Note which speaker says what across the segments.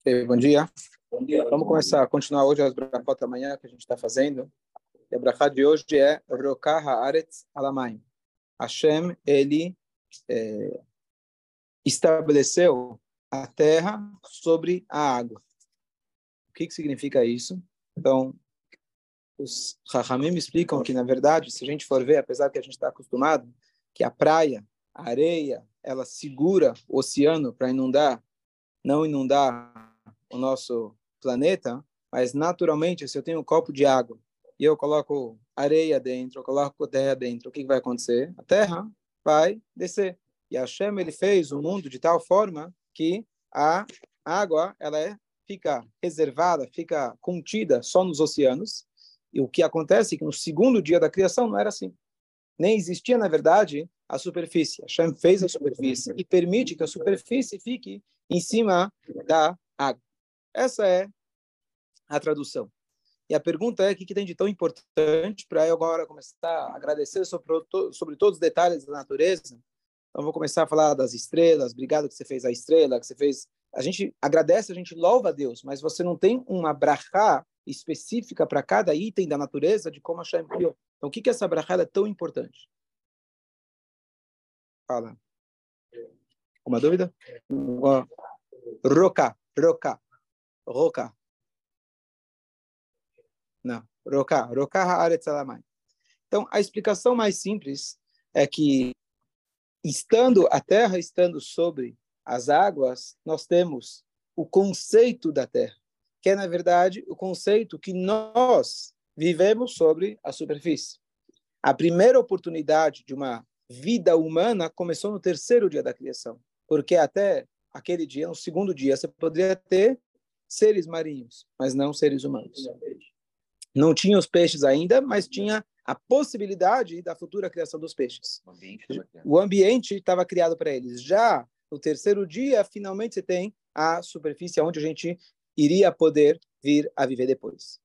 Speaker 1: Okay, bom dia. Bom dia. Vamos começar, continuar hoje as brachot da manhã que a gente está fazendo. E a brachot de hoje é Rokah Haaretz Alamayim. Hashem, ele é, estabeleceu a terra sobre a água. O que, que significa isso? Então, os Rahamim explicam que, na verdade, se a gente for ver, apesar que a gente está acostumado, que a praia, a areia, ela segura o oceano para inundar, não inundar o nosso planeta, mas naturalmente, se eu tenho um copo de água e eu coloco areia dentro, eu coloco terra dentro, o que, vai acontecer? A terra vai descer. E Hashem, ele fez o mundo de tal forma que a água, ela é, fica reservada, fica contida só nos oceanos, e o que acontece é que no segundo dia da criação não era assim. Nem existia, na verdade, a superfície. Hashem fez a superfície e permite que a superfície fique em cima da água. Essa é a tradução. E a pergunta é: o que, que tem de tão importante para eu agora começar a agradecer sobre, sobre todos os detalhes da natureza? Então, vou começar a falar das estrelas. Obrigado que você fez a estrela, que você fez. A gente agradece, a gente louva a Deus, mas você não tem uma brachá específica para cada item da natureza de como Hashem criou. Então, o que, que essa brachá é tão importante? Fala. Uma dúvida? Roca, roca, roca. Não, roca, roca haaretz alamai. Então, a explicação mais simples é que, estando a terra, estando sobre as águas, nós temos o conceito da terra que é, na verdade, o conceito que nós vivemos sobre a superfície. A primeira oportunidade de uma vida humana começou no terceiro dia da criação, porque até aquele dia, no segundo dia, você poderia ter seres marinhos, mas não seres humanos. Não tinha os peixes ainda, mas tinha a possibilidade da futura criação dos peixes. O ambiente estava criado para eles. Já no terceiro dia, finalmente você tem a superfície onde a gente iria poder vir a viver depois.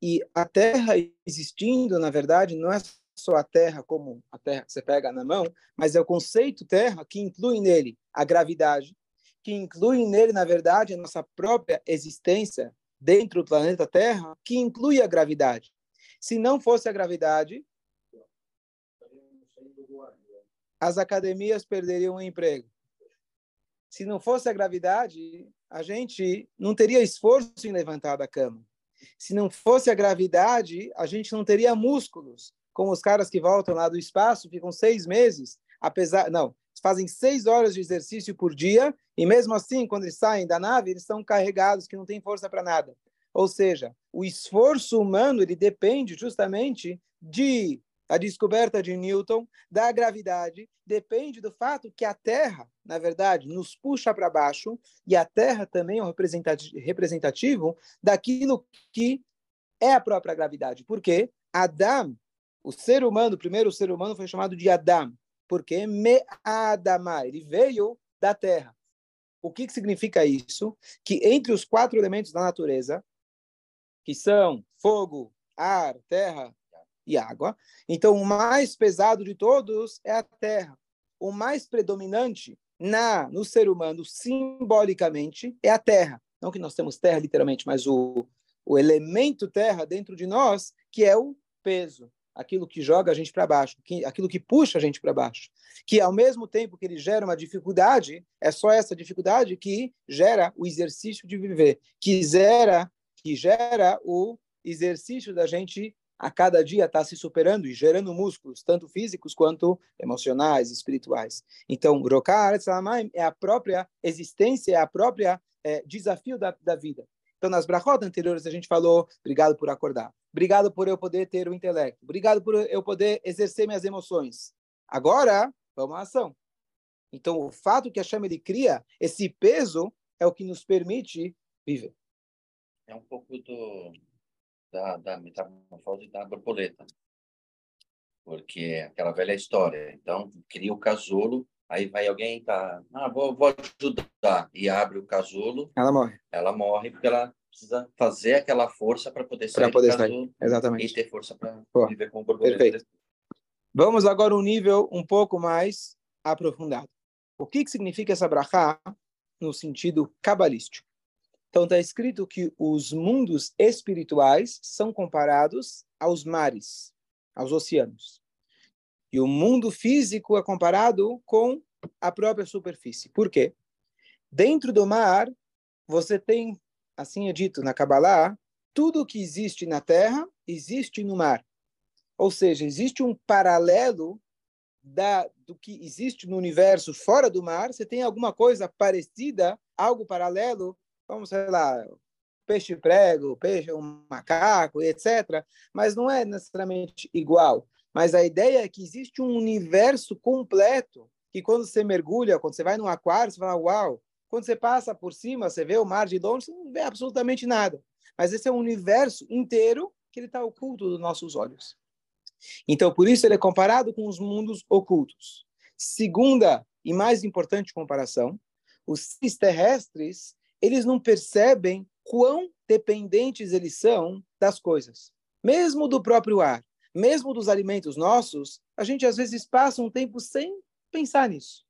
Speaker 1: E a terra existindo, na verdade, não é só a terra como a terra que você pega na mão, mas é o conceito terra que inclui nele a gravidade, que inclui nele, na verdade, a nossa própria existência dentro do planeta Terra, que inclui a gravidade. Se não fosse a gravidade, as academias perderiam o emprego. Se não fosse a gravidade, a gente não teria esforço em levantar da cama. Se não fosse a gravidade, a gente não teria músculos, como os caras que voltam lá do espaço, ficam seis meses, apesar. Não, fazem seis horas de exercício por dia, e mesmo assim, quando eles saem da nave, eles estão carregados, que não tem força para nada. Ou seja, o esforço humano ele depende justamente de a descoberta de Newton da gravidade depende do fato que a Terra, na verdade, nos puxa para baixo e a Terra também é um representativo daquilo que é a própria gravidade. Por quê? Adam, o ser humano, o primeiro ser humano foi chamado de Adam, porque me Adama, ele veio da Terra. O que, que significa isso? Que entre os quatro elementos da natureza, que são fogo, ar, terra e água. Então, o mais pesado de todos é a terra. O mais predominante na no ser humano, simbolicamente, é a terra. Não que nós temos terra literalmente, mas o, o elemento terra dentro de nós, que é o peso, aquilo que joga a gente para baixo, que, aquilo que puxa a gente para baixo. Que ao mesmo tempo que ele gera uma dificuldade, é só essa dificuldade que gera o exercício de viver, que gera, que gera o exercício da gente a cada dia está se superando e gerando músculos, tanto físicos quanto emocionais, espirituais. Então, Rokar é a própria existência, é a própria é, desafio da, da vida. Então, nas brachot anteriores, a gente falou, obrigado por acordar, obrigado por eu poder ter o intelecto, obrigado por eu poder exercer minhas emoções. Agora, vamos à ação. Então, o fato que a chama ele cria, esse peso, é o que nos permite viver.
Speaker 2: É um pouco do, da, da metamorfose da borboleta. Porque é aquela velha história. Então, cria o casulo, aí vai alguém tá, ah, vou, vou ajudar e abre o casulo.
Speaker 1: Ela morre.
Speaker 2: Ela morre porque ela precisa fazer aquela força para poder sair
Speaker 1: poder sair. Exatamente.
Speaker 2: e ter força para viver com borboleta.
Speaker 1: Perfeito. Vamos agora um nível um pouco mais aprofundado. O que, que significa essa brachá no sentido cabalístico. Então está escrito que os mundos espirituais são comparados aos mares, aos oceanos. E o mundo físico é comparado com a própria superfície. Por quê? Dentro do mar, você tem, assim é dito na Kabbalah, tudo que existe na terra existe no mar. Ou seja, existe um paralelo da, do que existe no universo fora do mar. Você tem alguma coisa parecida, algo paralelo, como, sei lá, peixe prego, peixe, um macaco, etc. Mas não é necessariamente igual. Mas a ideia é que existe um universo completo que quando você mergulha, quando você vai num aquário, você fala, uau, quando você passa por cima, você vê o mar de longe, você não vê absolutamente nada. Mas esse é um universo inteiro que ele está oculto dos nossos olhos. Então, por isso ele é comparado com os mundos ocultos. Segunda e mais importante comparação, os terrestres, eles não percebem quão dependentes eles são das coisas. Mesmo do próprio ar, mesmo dos alimentos nossos, a gente às vezes passa um tempo sem pensar nisso.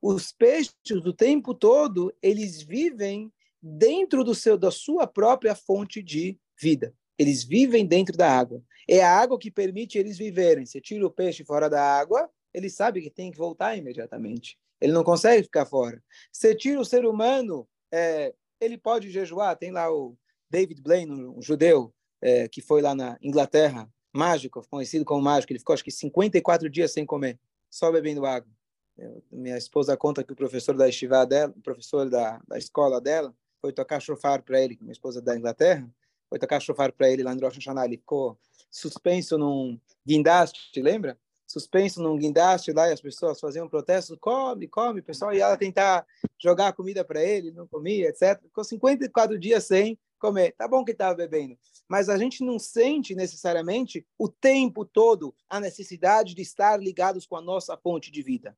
Speaker 1: Os peixes, o tempo todo, eles vivem dentro do seu, da sua própria fonte de vida. Eles vivem dentro da água. É a água que permite eles viverem. Você tira o peixe fora da água, ele sabe que tem que voltar imediatamente. Ele não consegue ficar fora. Você tira o ser humano, é, ele pode jejuar. Tem lá o David Blaine, um judeu, é, que foi lá na Inglaterra, mágico, conhecido como mágico. Ele ficou, acho que, 54 dias sem comer, só bebendo água. Eu, minha esposa conta que o professor da estivá dela, o professor da, da escola dela, foi tocar chofar para ele, minha esposa é da Inglaterra, foi tocar chofar para ele lá no Rosh Hashanah, ele ficou suspenso num guindaste, lembra? Suspenso num guindaste lá e as pessoas faziam um protesto, come, come, pessoal, e ela tentar jogar comida para ele, não comia, etc. Ficou 54 dias sem comer. Tá bom que estava bebendo, mas a gente não sente necessariamente o tempo todo a necessidade de estar ligados com a nossa fonte de vida.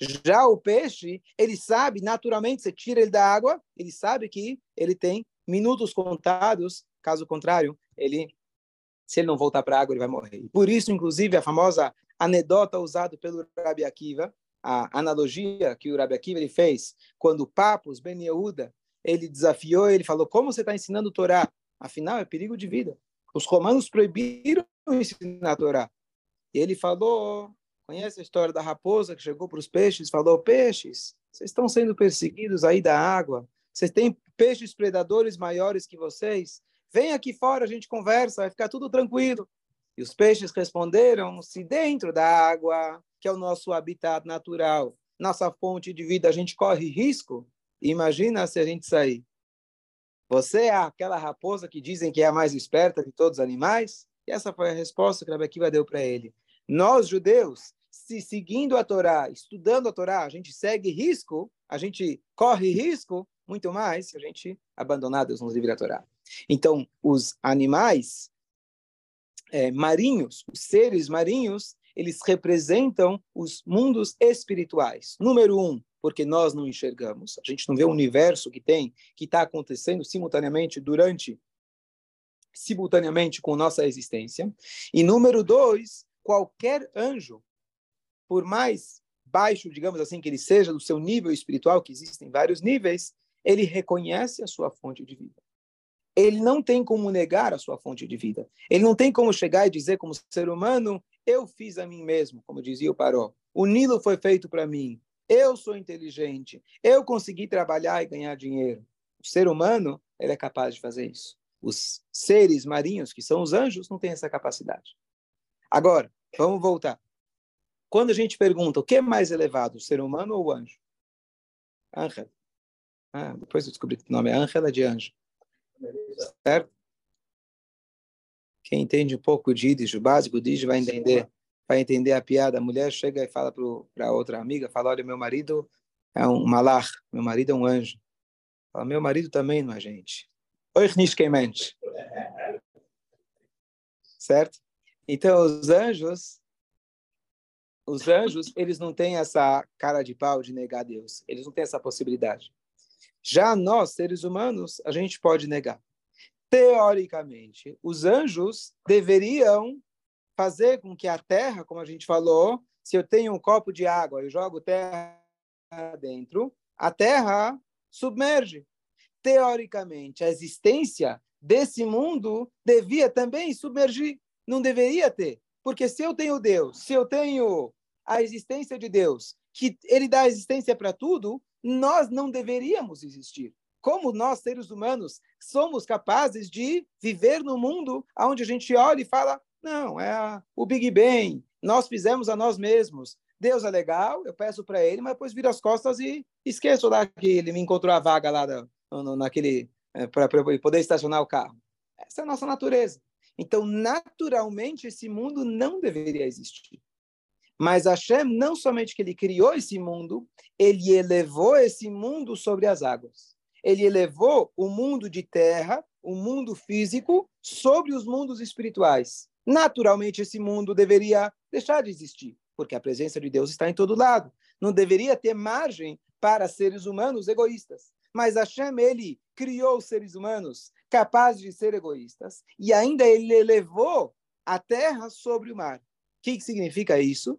Speaker 1: Já o peixe, ele sabe, naturalmente, você tira ele da água, ele sabe que ele tem minutos contados, caso contrário, ele, se ele não voltar para a água, ele vai morrer. Por isso, inclusive, a famosa anedota usada pelo Rabi Akiva, a analogia que o Rabi Akiva ele fez, quando Papos, Ben Yehuda, ele desafiou, ele falou, como você está ensinando o Torá? Afinal, é perigo de vida. Os romanos proibiram ensinar a Torá. Ele falou, Conhece a história da raposa que chegou para os peixes e falou: Peixes, vocês estão sendo perseguidos aí da água. Vocês têm peixes predadores maiores que vocês. Vem aqui fora, a gente conversa, vai ficar tudo tranquilo. E os peixes responderam: se dentro da água, que é o nosso habitat natural, nossa fonte de vida, a gente corre risco, imagina se a gente sair. Você é aquela raposa que dizem que é a mais esperta de todos os animais? E essa foi a resposta que a Akiva deu para ele. Nós, judeus, se seguindo a Torá, estudando a Torá, a gente segue risco, a gente corre risco muito mais se a gente abandonar Deus nos livre a Torá. Então, os animais é, marinhos, os seres marinhos, eles representam os mundos espirituais. Número um, porque nós não enxergamos, a gente não vê o universo que tem, que está acontecendo simultaneamente durante, simultaneamente com nossa existência. E número dois, qualquer anjo por mais baixo, digamos assim, que ele seja do seu nível espiritual, que existem vários níveis, ele reconhece a sua fonte de vida. Ele não tem como negar a sua fonte de vida. Ele não tem como chegar e dizer, como ser humano, eu fiz a mim mesmo, como dizia o Paró. O Nilo foi feito para mim. Eu sou inteligente. Eu consegui trabalhar e ganhar dinheiro. O ser humano, ele é capaz de fazer isso. Os seres marinhos, que são os anjos, não têm essa capacidade. Agora, vamos voltar. Quando a gente pergunta o que é mais elevado, o ser humano ou o anjo? Ángel. Ah, depois eu descobri que o nome é Ángela de anjo. Certo? Quem entende um pouco de Yiddish, o básico de vai entender, vai entender a piada. A mulher chega e fala para outra amiga, fala, olha, meu marido é um malach, meu marido é um anjo. Fala, meu marido também não é gente. Certo? Então, os anjos, os anjos, eles não têm essa cara de pau de negar Deus. Eles não têm essa possibilidade. Já nós, seres humanos, a gente pode negar. Teoricamente, os anjos deveriam fazer com que a terra, como a gente falou, se eu tenho um copo de água, eu jogo terra dentro, a terra submerge. Teoricamente, a existência desse mundo devia também submergir. Não deveria ter. Porque se eu tenho Deus, se eu tenho a existência de Deus, que ele dá existência para tudo, nós não deveríamos existir. Como nós, seres humanos, somos capazes de viver no mundo onde a gente olha e fala: não, é a, o Big Bang, nós fizemos a nós mesmos. Deus é legal, eu peço para ele, mas depois viro as costas e esqueço lá que ele me encontrou a vaga lá no, naquele é, para poder estacionar o carro. Essa é a nossa natureza. Então, naturalmente, esse mundo não deveria existir. Mas Hashem, não somente que ele criou esse mundo, ele elevou esse mundo sobre as águas. Ele elevou o mundo de terra, o mundo físico, sobre os mundos espirituais. Naturalmente, esse mundo deveria deixar de existir, porque a presença de Deus está em todo lado. Não deveria ter margem para seres humanos egoístas. Mas Hashem, ele criou seres humanos capazes de ser egoístas e ainda ele elevou a terra sobre o mar. O que significa isso?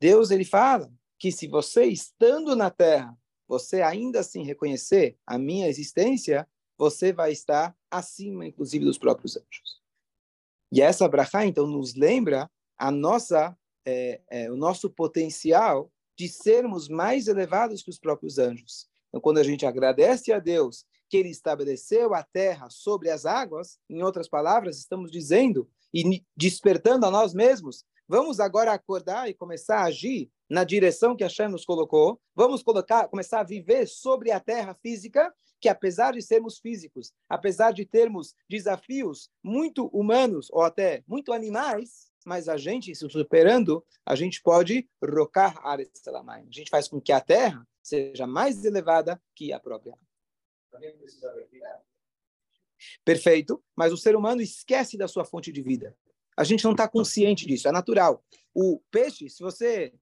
Speaker 1: Deus ele fala que se você estando na terra, você ainda assim reconhecer a minha existência, você vai estar acima, inclusive, dos próprios anjos. E essa brachá, então, nos lembra a nossa, é, é, o nosso potencial de sermos mais elevados que os próprios anjos. Então, quando a gente agradece a Deus que ele estabeleceu a terra sobre as águas, em outras palavras, estamos dizendo e despertando a nós mesmos, vamos agora acordar e começar a agir na direção que a Shem nos colocou, vamos colocar, começar a viver sobre a terra física, que apesar de sermos físicos, apesar de termos desafios muito humanos ou até muito animais, mas a gente, se superando, a gente pode rocar a gente faz com que a terra seja mais elevada que a própria. Perfeito, mas o ser humano esquece da sua fonte de vida. A gente não está consciente disso, é natural. O peixe, se você.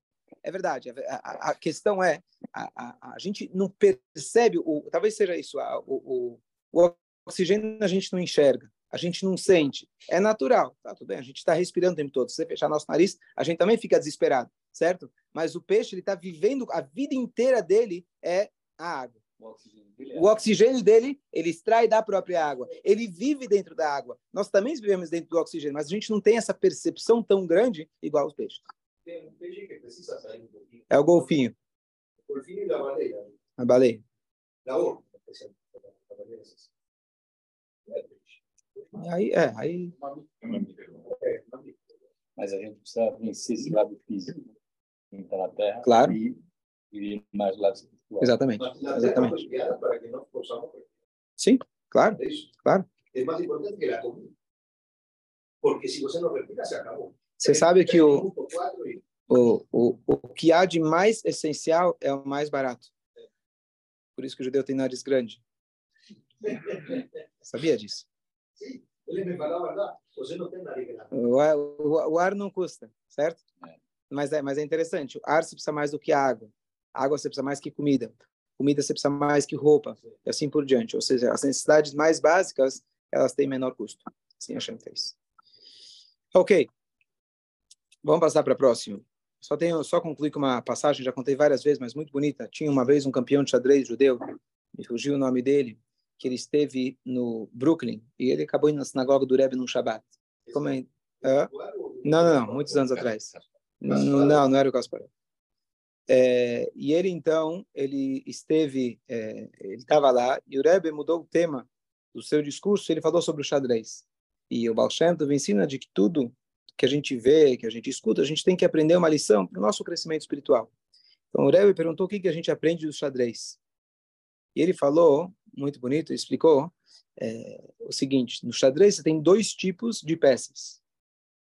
Speaker 1: É verdade, a, a, a questão é: a, a, a, gente não percebe, o, talvez seja isso, o, o, o oxigênio a gente não enxerga, a gente não sente. É natural, tá tudo bem, a gente está respirando o tempo todo. Se você fechar nosso nariz, a gente também fica desesperado, certo? Mas o peixe, ele está vivendo, a vida inteira dele é a água. O oxigênio, dele, é o oxigênio dele, ele extrai da própria água. Ele vive dentro da água. Nós também vivemos dentro do oxigênio, mas a gente não tem essa percepção tão grande igual os peixes. Tem um peixe que precisa sair um pouquinho. É o golfinho. O golfinho e a baleia. A baleia. Da onde? Aí, é, aí...
Speaker 3: Mas a gente precisa vencer esse lado físico. Entrar na Terra.
Speaker 1: Claro.
Speaker 3: E, e mais lado
Speaker 1: Exatamente. Exatamente. Sim, claro. Claro. É mais importante que a comida. Porque se você não respira, se acabou. Você sabe que o, o, o, o que há de mais essencial é o mais barato. Por isso que o judeu tem nariz grande. Sabia disso? Sim. Ele me falou a verdade. Você não tem nariz grande. O ar, o, o ar não custa, certo? É. Mas, é, mas é interessante. O ar se precisa mais do que a água. Água você precisa mais que comida. Comida você precisa mais que roupa. E assim por diante. Ou seja, as necessidades mais básicas, elas têm menor custo. Assim a Shem fez. Ok. Vamos passar para a próxima. Só tenho, só concluir com uma passagem, já contei várias vezes, mas muito bonita. Tinha uma vez um campeão de xadrez judeu, me fugiu o nome dele, que ele esteve no Brooklyn e ele acabou indo na sinagoga do Rebbe num Shabbat. Como é? Não, não, não, muitos anos atrás. Não, não era o Kasparov. É, e ele então ele esteve, é, ele estava lá e o Rebbe mudou o tema do seu discurso. Ele falou sobre o xadrez e o Baal Shem Tov ensina de que tudo que a gente vê, que a gente escuta, a gente tem que aprender uma lição para o nosso crescimento espiritual. Então o Rebbe perguntou o que que a gente aprende do xadrez e ele falou muito bonito, explicou é, o seguinte: no xadrez você tem dois tipos de peças,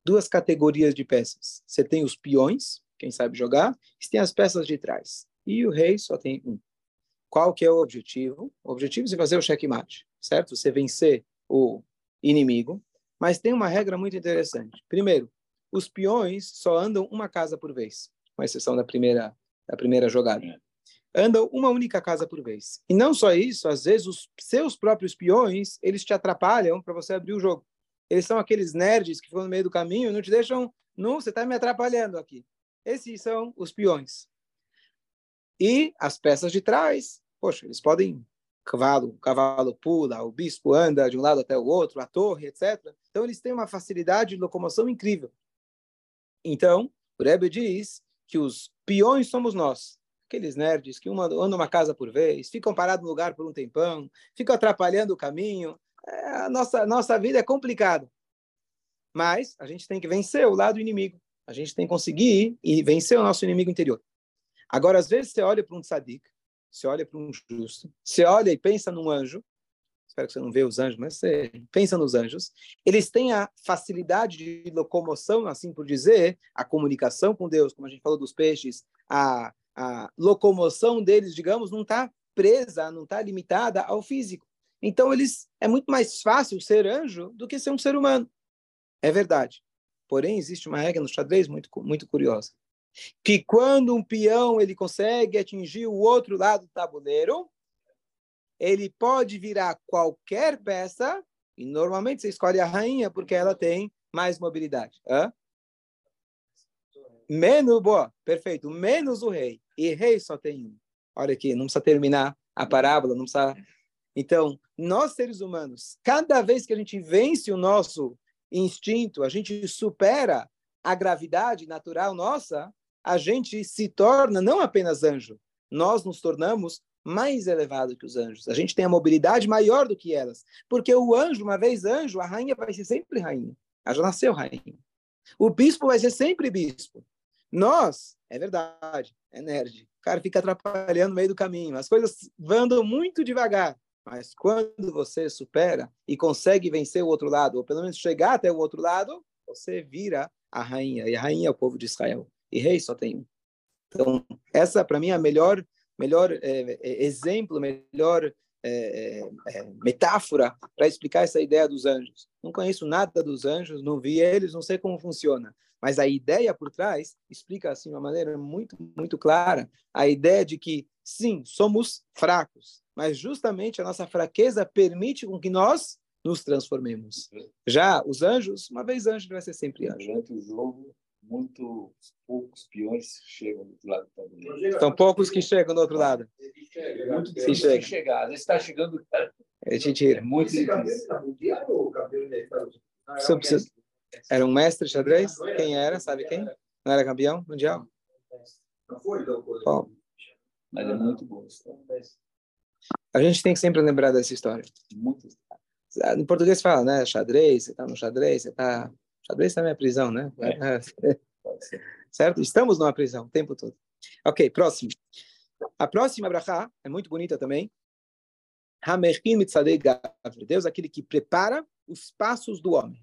Speaker 1: duas categorias de peças. Você tem os peões quem sabe jogar, e tem as peças de trás. E o rei só tem um. Qual que é o objetivo? O objetivo é fazer o checkmate, certo? Você vencer o inimigo, mas tem uma regra muito interessante. Primeiro, os peões só andam uma casa por vez, com exceção da primeira da primeira jogada. Andam uma única casa por vez. E não só isso, às vezes os seus próprios peões, eles te atrapalham para você abrir o jogo. Eles são aqueles nerds que ficam no meio do caminho e não te deixam, não, você está me atrapalhando aqui. Esses são os peões. E as peças de trás, poxa, eles podem cavalo, o cavalo pula, o bispo anda de um lado até o outro, a torre, etc. Então eles têm uma facilidade de locomoção incrível. Então, o Rebbe diz que os peões somos nós, aqueles nerds que andam uma casa por vez, ficam parados no lugar por um tempão, ficam atrapalhando o caminho. É, a nossa, nossa vida é complicada. Mas a gente tem que vencer o lado inimigo. A gente tem que conseguir e vencer o nosso inimigo interior. Agora, às vezes, você olha para um tzadik, você olha para um justo, você olha e pensa num anjo, espero que você não vê os anjos, mas você pensa nos anjos, eles têm a facilidade de locomoção, assim por dizer, a comunicação com Deus, como a gente falou dos peixes, a, a locomoção deles, digamos, não está presa, não está limitada ao físico. Então, eles é muito mais fácil ser anjo do que ser um ser humano. É verdade. Porém, existe uma regra no xadrez muito, muito curiosa. Que quando um peão ele consegue atingir o outro lado do tabuleiro, ele pode virar qualquer peça, e normalmente você escolhe a rainha porque ela tem mais mobilidade. Hã? Menos, boa, perfeito, menos o rei. E rei só tem um. Olha aqui, não precisa terminar a parábola, não precisa. Então, nós seres humanos, cada vez que a gente vence o nosso instinto, a gente supera a gravidade natural nossa, a gente se torna não apenas anjo, nós nos tornamos mais elevado que os anjos. A gente tem a mobilidade maior do que elas. Porque o anjo, uma vez anjo, a rainha vai ser sempre rainha. Ela já nasceu rainha. O bispo vai ser sempre bispo. Nós, é verdade, é nerd. O cara fica atrapalhando no meio do caminho. As coisas andam muito devagar. Mas quando você supera e consegue vencer o outro lado, ou pelo menos chegar até o outro lado, você vira a rainha. E a rainha é o povo de Israel. E rei só tem um. Então, essa, para mim, é a melhor, melhor é, é, exemplo, melhor é, é, metáfora para explicar essa ideia dos anjos. Não conheço nada dos anjos, não vi eles, não sei como funciona. Mas a ideia por trás explica assim de uma maneira muito, muito clara a ideia de que, sim, somos fracos, mas justamente a nossa fraqueza permite com que nós nos transformemos. Já os anjos, uma vez anjo, vai ser sempre anjo.
Speaker 3: Durante o jogo, muito poucos peões chegam do lado do tabuleiro.
Speaker 1: São poucos que chegam do outro lado.
Speaker 3: Muito
Speaker 1: Se
Speaker 3: difícil
Speaker 1: chega.
Speaker 3: chegar. Às vezes está chegando.
Speaker 1: A gente
Speaker 3: É
Speaker 1: tira.
Speaker 3: muito difícil.
Speaker 1: Você precisa- Era um mestre de xadrez? Quem era? Sabe quem? Não era campeão mundial? Bom,
Speaker 3: Mas é muito bom.
Speaker 1: a gente tem que sempre lembrar dessa história.
Speaker 3: Muito.
Speaker 1: Ah, No português fala, né? Xadrez, você está no xadrez, você está... Xadrez também é prisão, né?
Speaker 3: Ser.
Speaker 1: certo? Estamos numa prisão o tempo todo. Ok, próximo. A próxima brachá é muito bonita também. Hamerkim mitzadei. Deus, aquele que prepara os passos do homem.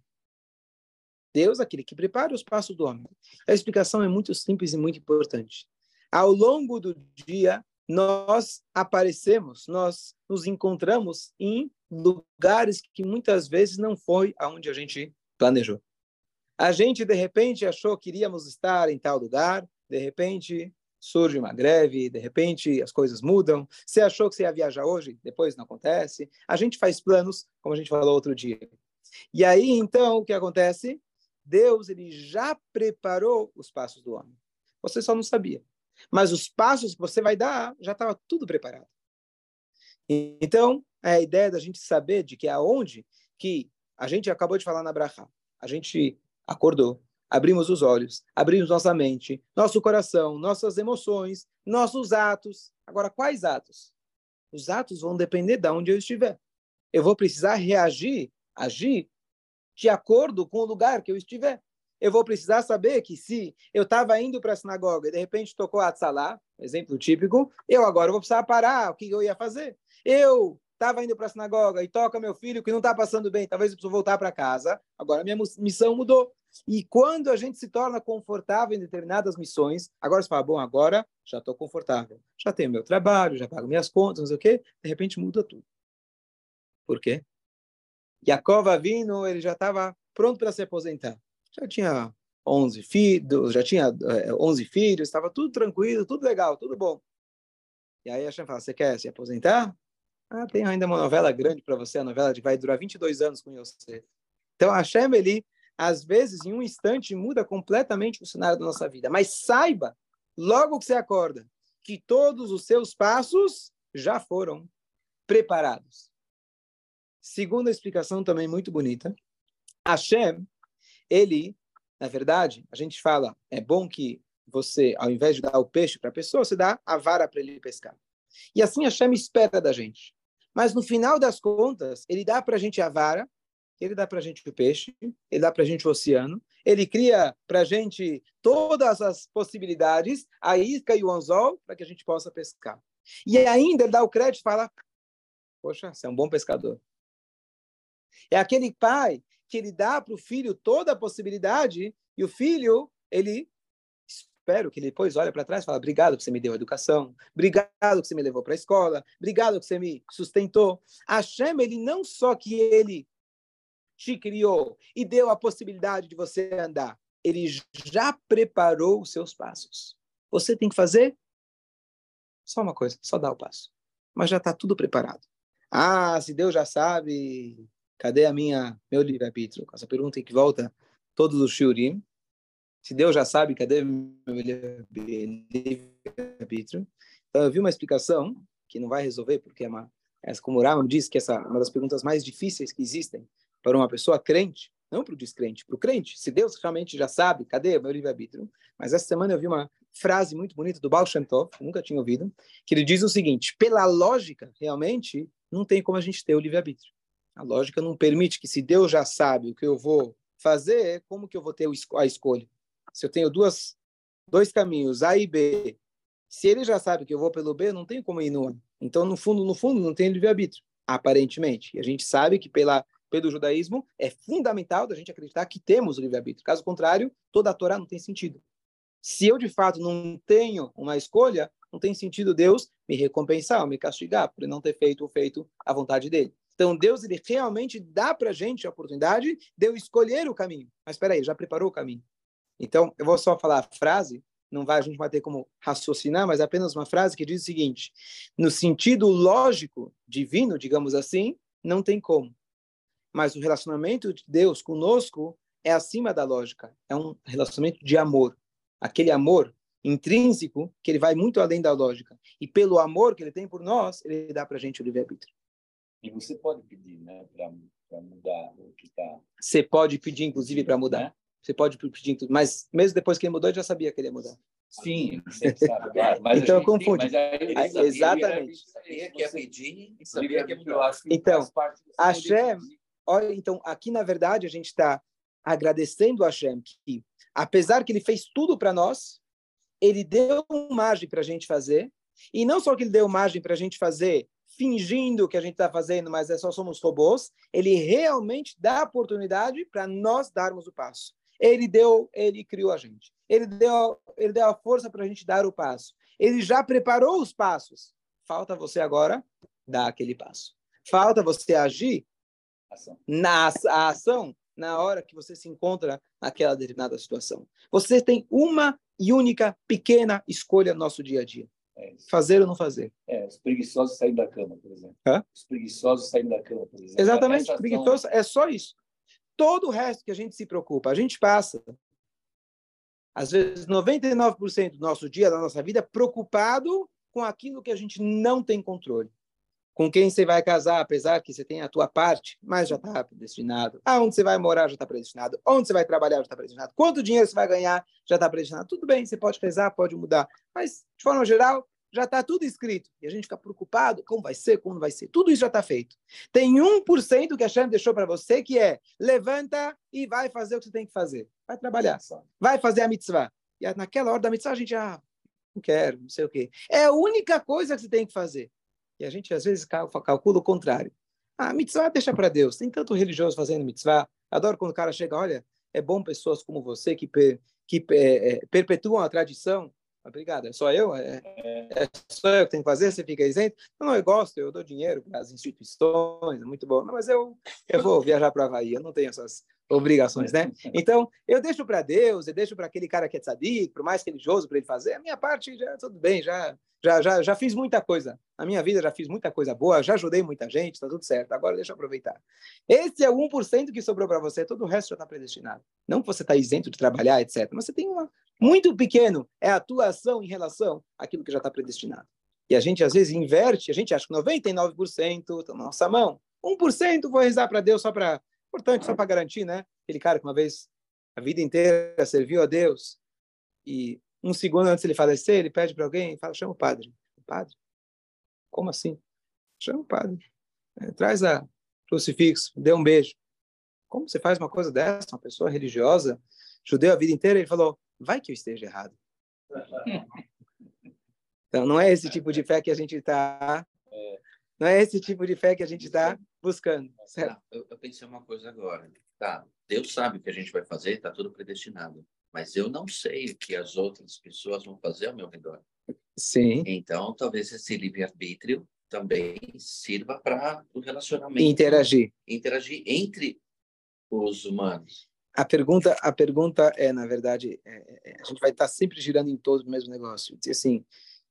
Speaker 1: Deus, aquele que prepara os passos do homem. A explicação é muito simples e muito importante. Ao longo do dia, nós aparecemos, nós nos encontramos em lugares que muitas vezes não foi aonde a gente planejou. A gente, de repente, achou que iríamos estar em tal lugar, de repente surge uma greve, de repente as coisas mudam. Você achou que você ia viajar hoje, depois não acontece. A gente faz planos, como a gente falou outro dia. E aí, então, o que acontece? Deus ele já preparou os passos do homem. Você só não sabia. Mas os passos que você vai dar, já estava tudo preparado. Então, é a ideia da gente saber de que aonde que a gente acabou de falar na Braha, a gente acordou, abrimos os olhos, abrimos nossa mente, nosso coração, nossas emoções, nossos atos. Agora, quais atos? Os atos vão depender de onde eu estiver. Eu vou precisar reagir, agir de acordo com o lugar que eu estiver. Eu vou precisar saber que se eu estava indo para a sinagoga e de repente tocou a Atzalá, exemplo típico, eu agora vou precisar parar, o que eu ia fazer? Eu estava indo para a sinagoga e toca meu filho que não está passando bem, talvez eu preciso voltar para casa, agora minha missão mudou. E quando a gente se torna confortável em determinadas missões, agora você fala, bom, agora já estou confortável, já tenho meu trabalho, já pago minhas contas, não sei o quê, de repente muda tudo. Por quê? Yaakov Avino, ele já estava pronto para se aposentar. Já tinha 11 filhos, já tinha é, 11 filhos, estava tudo tranquilo, tudo legal, tudo bom. E aí a Hashem fala, você quer se aposentar? Ah, tem ainda uma novela grande para você, a novela que vai durar 22 anos com você. Então, a Hashem, ele, às vezes, em um instante, muda completamente o cenário da nossa vida. Mas saiba, logo que você acorda, que todos os seus passos já foram preparados. Segunda explicação também muito bonita. Hashem, ele, na verdade, a gente fala, é bom que você, ao invés de dar o peixe para a pessoa, você dá a vara para ele pescar. E assim Hashem espera da gente. Mas no final das contas, ele dá para a gente a vara, ele dá para a gente o peixe, ele dá para a gente o oceano, ele cria para a gente todas as possibilidades, a isca e o anzol, para que a gente possa pescar. E ainda dá o crédito e fala, poxa, você é um bom pescador. É aquele pai que ele dá para o filho toda a possibilidade e o filho, ele espero que ele depois olha para trás e fala obrigado que você me deu educação, obrigado que você me levou para a escola, obrigado que você me sustentou. Hashem, ele não só que ele te criou e deu a possibilidade de você andar, ele já preparou os seus passos. Você tem que fazer só uma coisa, só dar o passo. Mas já está tudo preparado. Ah, se Deus já sabe, Cadê a minha meu livre-arbítrio? Essa pergunta que volta todos os shiurim. Se Deus já sabe, cadê meu livre-arbítrio? Então, eu vi uma explicação que não vai resolver, porque é uma, essa, como o Rama diz, que essa é uma das perguntas mais difíceis que existem para uma pessoa crente, não para o descrente, para o crente. Se Deus realmente já sabe, cadê meu livre-arbítrio? Mas essa semana eu vi uma frase muito bonita do Baal Shem Tov, nunca tinha ouvido, que ele diz o seguinte, pela lógica, realmente, não tem como a gente ter o livre-arbítrio. A lógica não permite que se Deus já sabe o que eu vou fazer, como que eu vou ter a escolha? Se eu tenho duas, dois caminhos, A e B, se ele já sabe que eu vou pelo B, não tem como ir no A. Então, no fundo, no fundo, não tem livre-arbítrio, aparentemente. E a gente sabe que pela, pelo judaísmo é fundamental da gente acreditar que temos livre-arbítrio. Caso contrário, toda a Torá não tem sentido. Se eu, de fato, não tenho uma escolha, não tem sentido Deus me recompensar ou me castigar por não ter feito o feito à vontade dele. Então, Deus ele realmente dá para a gente a oportunidade de eu escolher o caminho. Mas espera aí, já preparou o caminho. Então, eu vou só falar a frase, não vai a gente vai ter como raciocinar, mas é apenas uma frase que diz o seguinte: no sentido lógico, divino, digamos assim, não tem como. Mas o relacionamento de Deus conosco é acima da lógica. É um relacionamento de amor. Aquele amor intrínseco que ele vai muito além da lógica. E pelo amor que ele tem por nós, ele dá para a gente o livre-arbítrio.
Speaker 3: E você pode pedir, né, para mudar o que está.
Speaker 1: Você pode pedir, inclusive, para mudar. Né? Você pode pedir, mas mesmo depois que ele mudou, ele já sabia que ele ia mudar.
Speaker 3: Sim, sempre sabe, claro. Mas
Speaker 1: então confunde. Mas
Speaker 2: aí,
Speaker 1: exatamente.
Speaker 2: Sabia que ia pedir e sabia que ia mudar.
Speaker 1: Então, Hashem, olha, então, aqui na verdade a gente está agradecendo a Hashem que, apesar que ele fez tudo para nós, ele deu margem para a gente fazer, e não só que ele deu margem para a gente fazer fingindo que a gente está fazendo, mas é só somos robôs, ele realmente dá oportunidade para nós darmos o passo. Ele deu, ele criou a gente. Ele deu, ele deu a força para a gente dar o passo. Ele já preparou os passos. Falta você agora dar aquele passo. Falta você agir ação. na a ação na hora que você se encontra naquela determinada situação. Você tem uma e única pequena escolha no nosso dia a dia. É fazer ou não fazer.
Speaker 3: É, os preguiçosos saem da cama, por exemplo.
Speaker 1: Hã?
Speaker 3: Os preguiçosos saem da cama, por exemplo.
Speaker 1: Exatamente, preguiçoso é só isso. Todo o resto que a gente se preocupa, a gente passa, às vezes, 99% do nosso dia, da nossa vida, preocupado com aquilo que a gente não tem controle. Com quem você vai casar, apesar que você tem a tua parte, mas já está predestinado. Aonde você vai morar já está predestinado. Onde você vai trabalhar já está predestinado. Quanto dinheiro você vai ganhar já está predestinado. Tudo bem, você pode rezar, pode mudar. Mas, de forma geral, já está tudo escrito. E a gente fica preocupado, como vai ser, como vai ser. Tudo isso já está feito. Tem 1% que a Shem deixou para você, que é levanta e vai fazer o que você tem que fazer. Vai trabalhar. Vai fazer a mitzvah. E naquela hora da mitzvah a gente, ah, não quero, não sei o quê. É a única coisa que você tem que fazer. E a gente, às vezes, calcula o contrário. Ah, mitzvah deixa para Deus. Tem tanto religioso fazendo mitzvah. Adoro quando o cara chega, olha, é bom pessoas como você que, que é, é, perpetuam a tradição. Obrigado, é só eu? É, é, só eu que tenho que fazer? Você fica isento? Não, não, eu gosto, eu dou dinheiro para as instituições, é muito bom. Não, mas eu, eu vou viajar para a eu não tenho essas obrigações, né? Então, eu deixo para Deus, eu deixo para aquele cara que é tzadik, por mais religioso para ele fazer, a minha parte já tudo bem, já já, já, já fiz muita coisa. Na minha vida já fiz muita coisa boa, já ajudei muita gente, está tudo certo. Agora deixa eu aproveitar. Esse é o 1% que sobrou para você, todo o resto já está predestinado. Não que você está isento de trabalhar, etc. Mas você tem uma muito pequeno, é a tua ação em relação àquilo que já está predestinado. E a gente às vezes inverte, a gente acha que 99% está na nossa mão. 1% vou rezar para Deus só para. Importante, só para garantir, né? Aquele cara que uma vez, a vida inteira, serviu a Deus e um segundo antes ele falecer, ele pede para alguém, fala, chama o padre. O padre? Como assim? Chama o padre. É, traz a crucifixo, dê um beijo. Como você faz uma coisa dessa? Uma pessoa religiosa, judeu a vida inteira, ele falou, vai que eu esteja errado. Então, não é esse tipo de fé que a gente está. Não é esse tipo de fé que a gente está buscando. Certo?
Speaker 2: eu, eu pensei uma coisa agora. Tá, Deus sabe o que a gente vai fazer, está tudo predestinado. Mas eu não sei o que as outras pessoas vão fazer ao meu redor.
Speaker 1: Sim.
Speaker 2: Então, talvez esse livre-arbítrio também sirva para o relacionamento.
Speaker 1: Interagir.
Speaker 2: Interagir entre os humanos.
Speaker 1: A pergunta, a pergunta é, na verdade, é, é, a gente vai estar sempre girando em todo o mesmo negócio. Assim,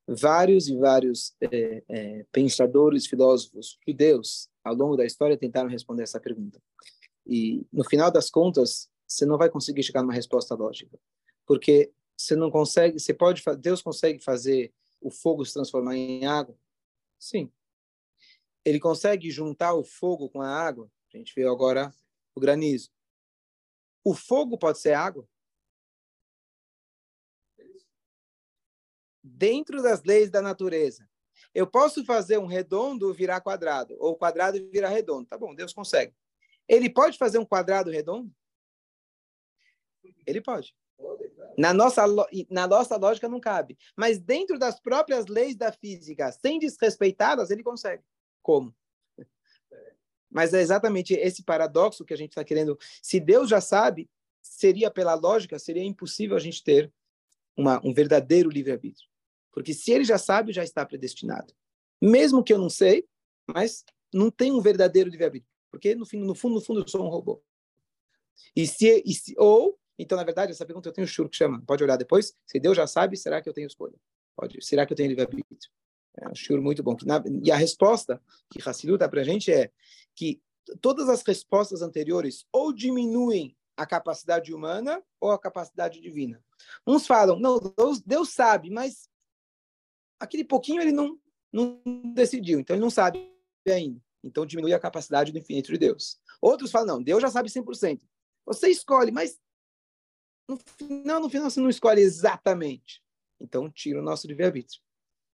Speaker 1: vários e vários é, é, pensadores, filósofos judeus, ao longo da história, tentaram responder essa pergunta. E, no final das contas, você não vai conseguir chegar numa resposta lógica. Porque você não consegue, você pode, Deus consegue fazer o fogo se transformar em água? Sim. Ele consegue juntar o fogo com a água? A gente viu agora o granizo. O fogo pode ser água? dentro das leis da natureza. Eu posso fazer um redondo virar quadrado, ou quadrado virar redondo. Tá bom, Deus consegue. Ele pode fazer um quadrado redondo? Ele pode. Na nossa, na nossa lógica não cabe. Mas dentro das próprias leis da física, sem desrespeitá-las, ele consegue. Como? Mas é exatamente esse paradoxo que a gente está querendo. Se Deus já sabe, seria pela lógica, seria impossível a gente ter uma, um verdadeiro livre-arbítrio. Porque se ele já sabe, já está predestinado. Mesmo que eu não sei, mas não tem um verdadeiro livre-arbítrio. Porque no, fim, no fundo, no fundo, eu sou um robô. E se, e se, ou, então, na verdade, essa pergunta eu tenho churo que chama. Pode olhar depois. Se Deus já sabe, será que eu tenho escolha? Pode. Será que eu tenho livre-arbítrio? É um churo muito bom. E a resposta que Hassidu dá para a gente é que todas as respostas anteriores ou diminuem a capacidade humana ou a capacidade divina. Uns falam, não, Deus, Deus sabe, mas aquele pouquinho ele não, não decidiu, então ele não sabe ainda. Então diminui a capacidade do infinito de Deus. Outros falam, não, Deus já sabe 100%. Você escolhe, mas no final, no final você não escolhe exatamente. Então tira o nosso livre-arbítrio.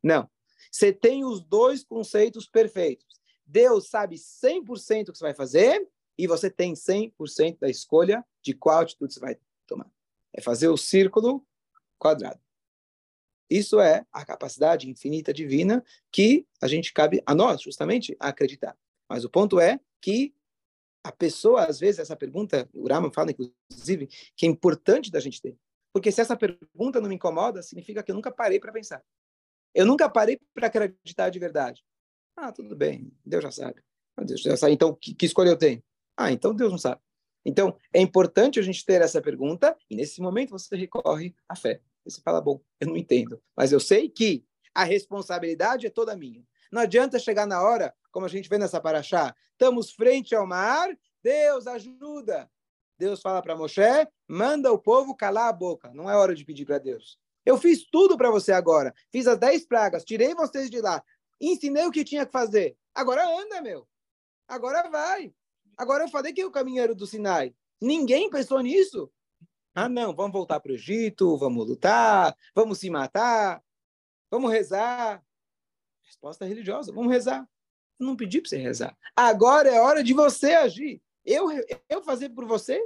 Speaker 1: Não. Você tem os dois conceitos perfeitos. Deus sabe 100% o que você vai fazer e você tem 100% da escolha de qual atitude você vai tomar. É fazer o círculo quadrado. Isso é a capacidade infinita divina que a gente cabe a nós, justamente, a acreditar. Mas o ponto é que a pessoa, às vezes, essa pergunta, o Rama fala, inclusive, que é importante da gente ter. Porque se essa pergunta não me incomoda, significa que eu nunca parei para pensar. Eu nunca parei para acreditar de verdade. Ah, tudo bem, Deus já sabe. Ah, Deus já sabe. Então, que, que escolha eu tenho? Ah, então Deus não sabe. Então, é importante a gente ter essa pergunta e, nesse momento, você recorre à fé. Você fala, bom, eu não entendo, mas eu sei que a responsabilidade é toda minha. Não adianta chegar na hora, como a gente vê nessa paraxá, estamos frente ao mar, Deus ajuda. Deus fala para Moshe, manda o povo calar a boca. Não é hora de pedir para Deus. Eu fiz tudo para você agora. Fiz as dez pragas, tirei vocês de lá, ensinei o que tinha que fazer. Agora anda, meu. Agora vai. Agora eu falei que é o caminheiro do Sinai. Ninguém pensou nisso. Ah, não, vamos voltar para o Egito, vamos lutar, vamos se matar, vamos rezar. Resposta religiosa, vamos rezar. Eu não pedi para você rezar. Agora é hora de você agir. Eu, eu fazer por você?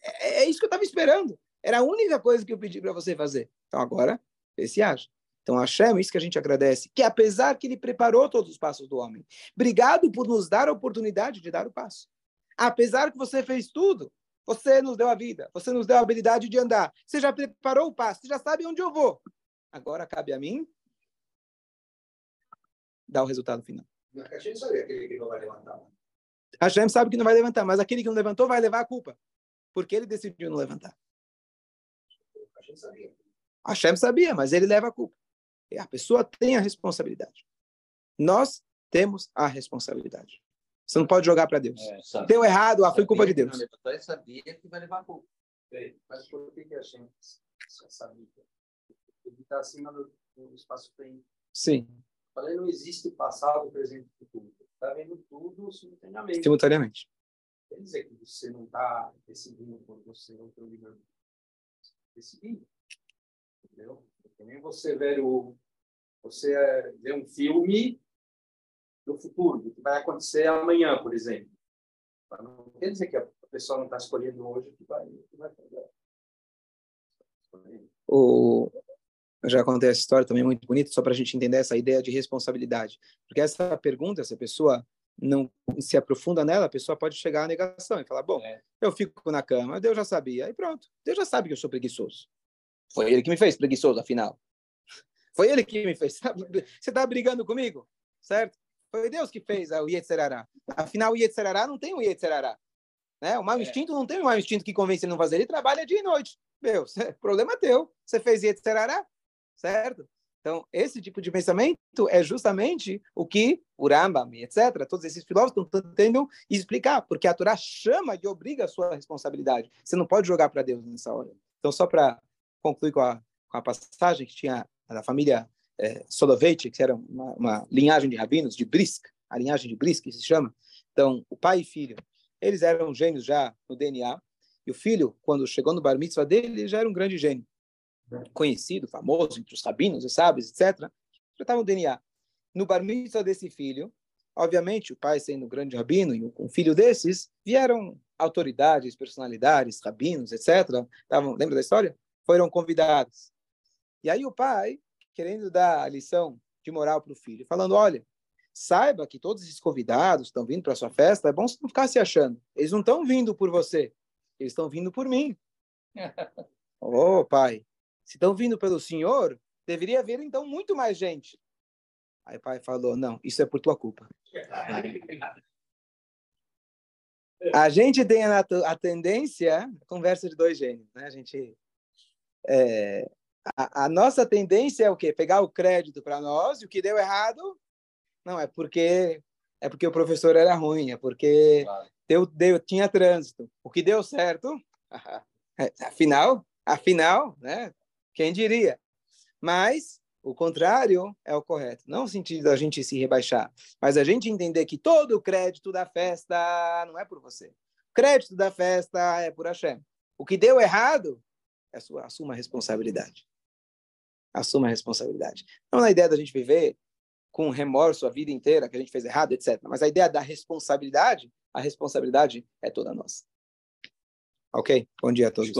Speaker 1: É, é isso que eu estava esperando. Era a única coisa que eu pedi para você fazer. Então agora, vê se age. Então, Hashem, isso que a gente agradece, que apesar que ele preparou todos os passos do homem, obrigado por nos dar a oportunidade de dar o passo. Apesar que você fez tudo, você nos deu a vida, você nos deu a habilidade de andar. Você já preparou o passo, você já sabe onde eu vou. Agora cabe a mim dar o resultado final.
Speaker 3: A gente sabe aquele que não vai levantar.
Speaker 1: Hashem sabe que não vai levantar, mas aquele que não levantou vai levar a culpa. Porque ele decidiu não levantar.
Speaker 3: Hashem sabia.
Speaker 1: Hashem sabia, mas ele leva a culpa. E a pessoa tem a responsabilidade. Nós temos a responsabilidade. Você não pode jogar para Deus. É, Deu errado, ah, foi culpa de Deus.
Speaker 2: Ele sabia que vai levar culpa.
Speaker 3: Mas por que a gente sabia? Ele está acima do, do espaço-tempo.
Speaker 1: Sim.
Speaker 4: Falei, não existe passado, presente e futuro. Está vendo tudo simultaneamente.
Speaker 1: Simultaneamente.
Speaker 4: Quer dizer que você não está decidindo quando você não está ligando. Decidindo. Entendeu? Porque nem você vê o. Você é, vê um filme do futuro, do que vai acontecer amanhã, por exemplo. Mas não quer dizer que a pessoa não está escolhendo hoje o que vai, que vai fazer.
Speaker 1: O, eu já contei essa história também muito bonita, só para a gente entender essa ideia de responsabilidade. Porque essa pergunta, se a pessoa não se aprofunda nela, a pessoa pode chegar à negação e falar: Bom, é. eu fico na cama, Deus já sabia, e pronto, Deus já sabe que eu sou preguiçoso. Foi ele que me fez preguiçoso, afinal. Foi ele que me fez. Você está brigando comigo, certo? Foi Deus que fez o Yetzerará. Afinal, o Yetzerará não tem o Yetzerará. Né? O mau é. instinto não tem o mau instinto que convence ele não fazer. Ele trabalha dia e noite. Meu, problema é teu. Você fez Yetzerará, certo? Então, esse tipo de pensamento é justamente o que o Rambam, etc., todos esses filósofos estão tentando explicar, porque a Torá chama e obriga a sua responsabilidade. Você não pode jogar para Deus nessa hora. Então, só para concluir com a, com a passagem que tinha da família é, Soloveitch, que era uma, uma, linhagem de rabinos, de Brisk, a linhagem de Brisk, que se chama. Então, o pai e filho, eles eram gênios já no DNA, e o filho, quando chegou no bar mitzvah dele, ele já era um grande gênio conhecido, famoso entre os rabinos, os sábios, etc., já estava no DNA. No bar mitzvah desse filho, obviamente, o pai sendo um grande rabino e um filho desses, vieram autoridades, personalidades, rabinos, etc. Estavam, lembra da história? Foram convidados. E aí o pai, querendo dar a lição de moral para o filho, falando, olha, saiba que todos esses convidados estão vindo para a sua festa, é bom você não ficar se achando. Eles não estão vindo por você, eles estão vindo por mim. Ô, oh, pai, se estão vindo pelo Senhor, deveria vir então muito mais gente. Aí o pai falou: Não, isso é por tua culpa. A gente tem a, a tendência, conversa de dois gênios, né? A gente. É, a, a, nossa tendência é o quê? Pegar o crédito para nós e o que deu errado, não, é porque é porque o professor era ruim, é porque claro. deu, deu, tinha trânsito. O que deu certo, afinal, afinal, né? Quem diria? Mas o contrário é o correto. Não no sentido da gente se rebaixar, mas a gente entender que todo o crédito da festa não é por você. O crédito da festa é por Hashem. O que deu errado, é sua, assuma a responsabilidade. Assuma a responsabilidade. Não na ideia da gente viver com remorso a vida inteira, que a gente fez errado, etc. Mas a ideia da responsabilidade, a responsabilidade é toda nossa. Ok? Bom dia a todos.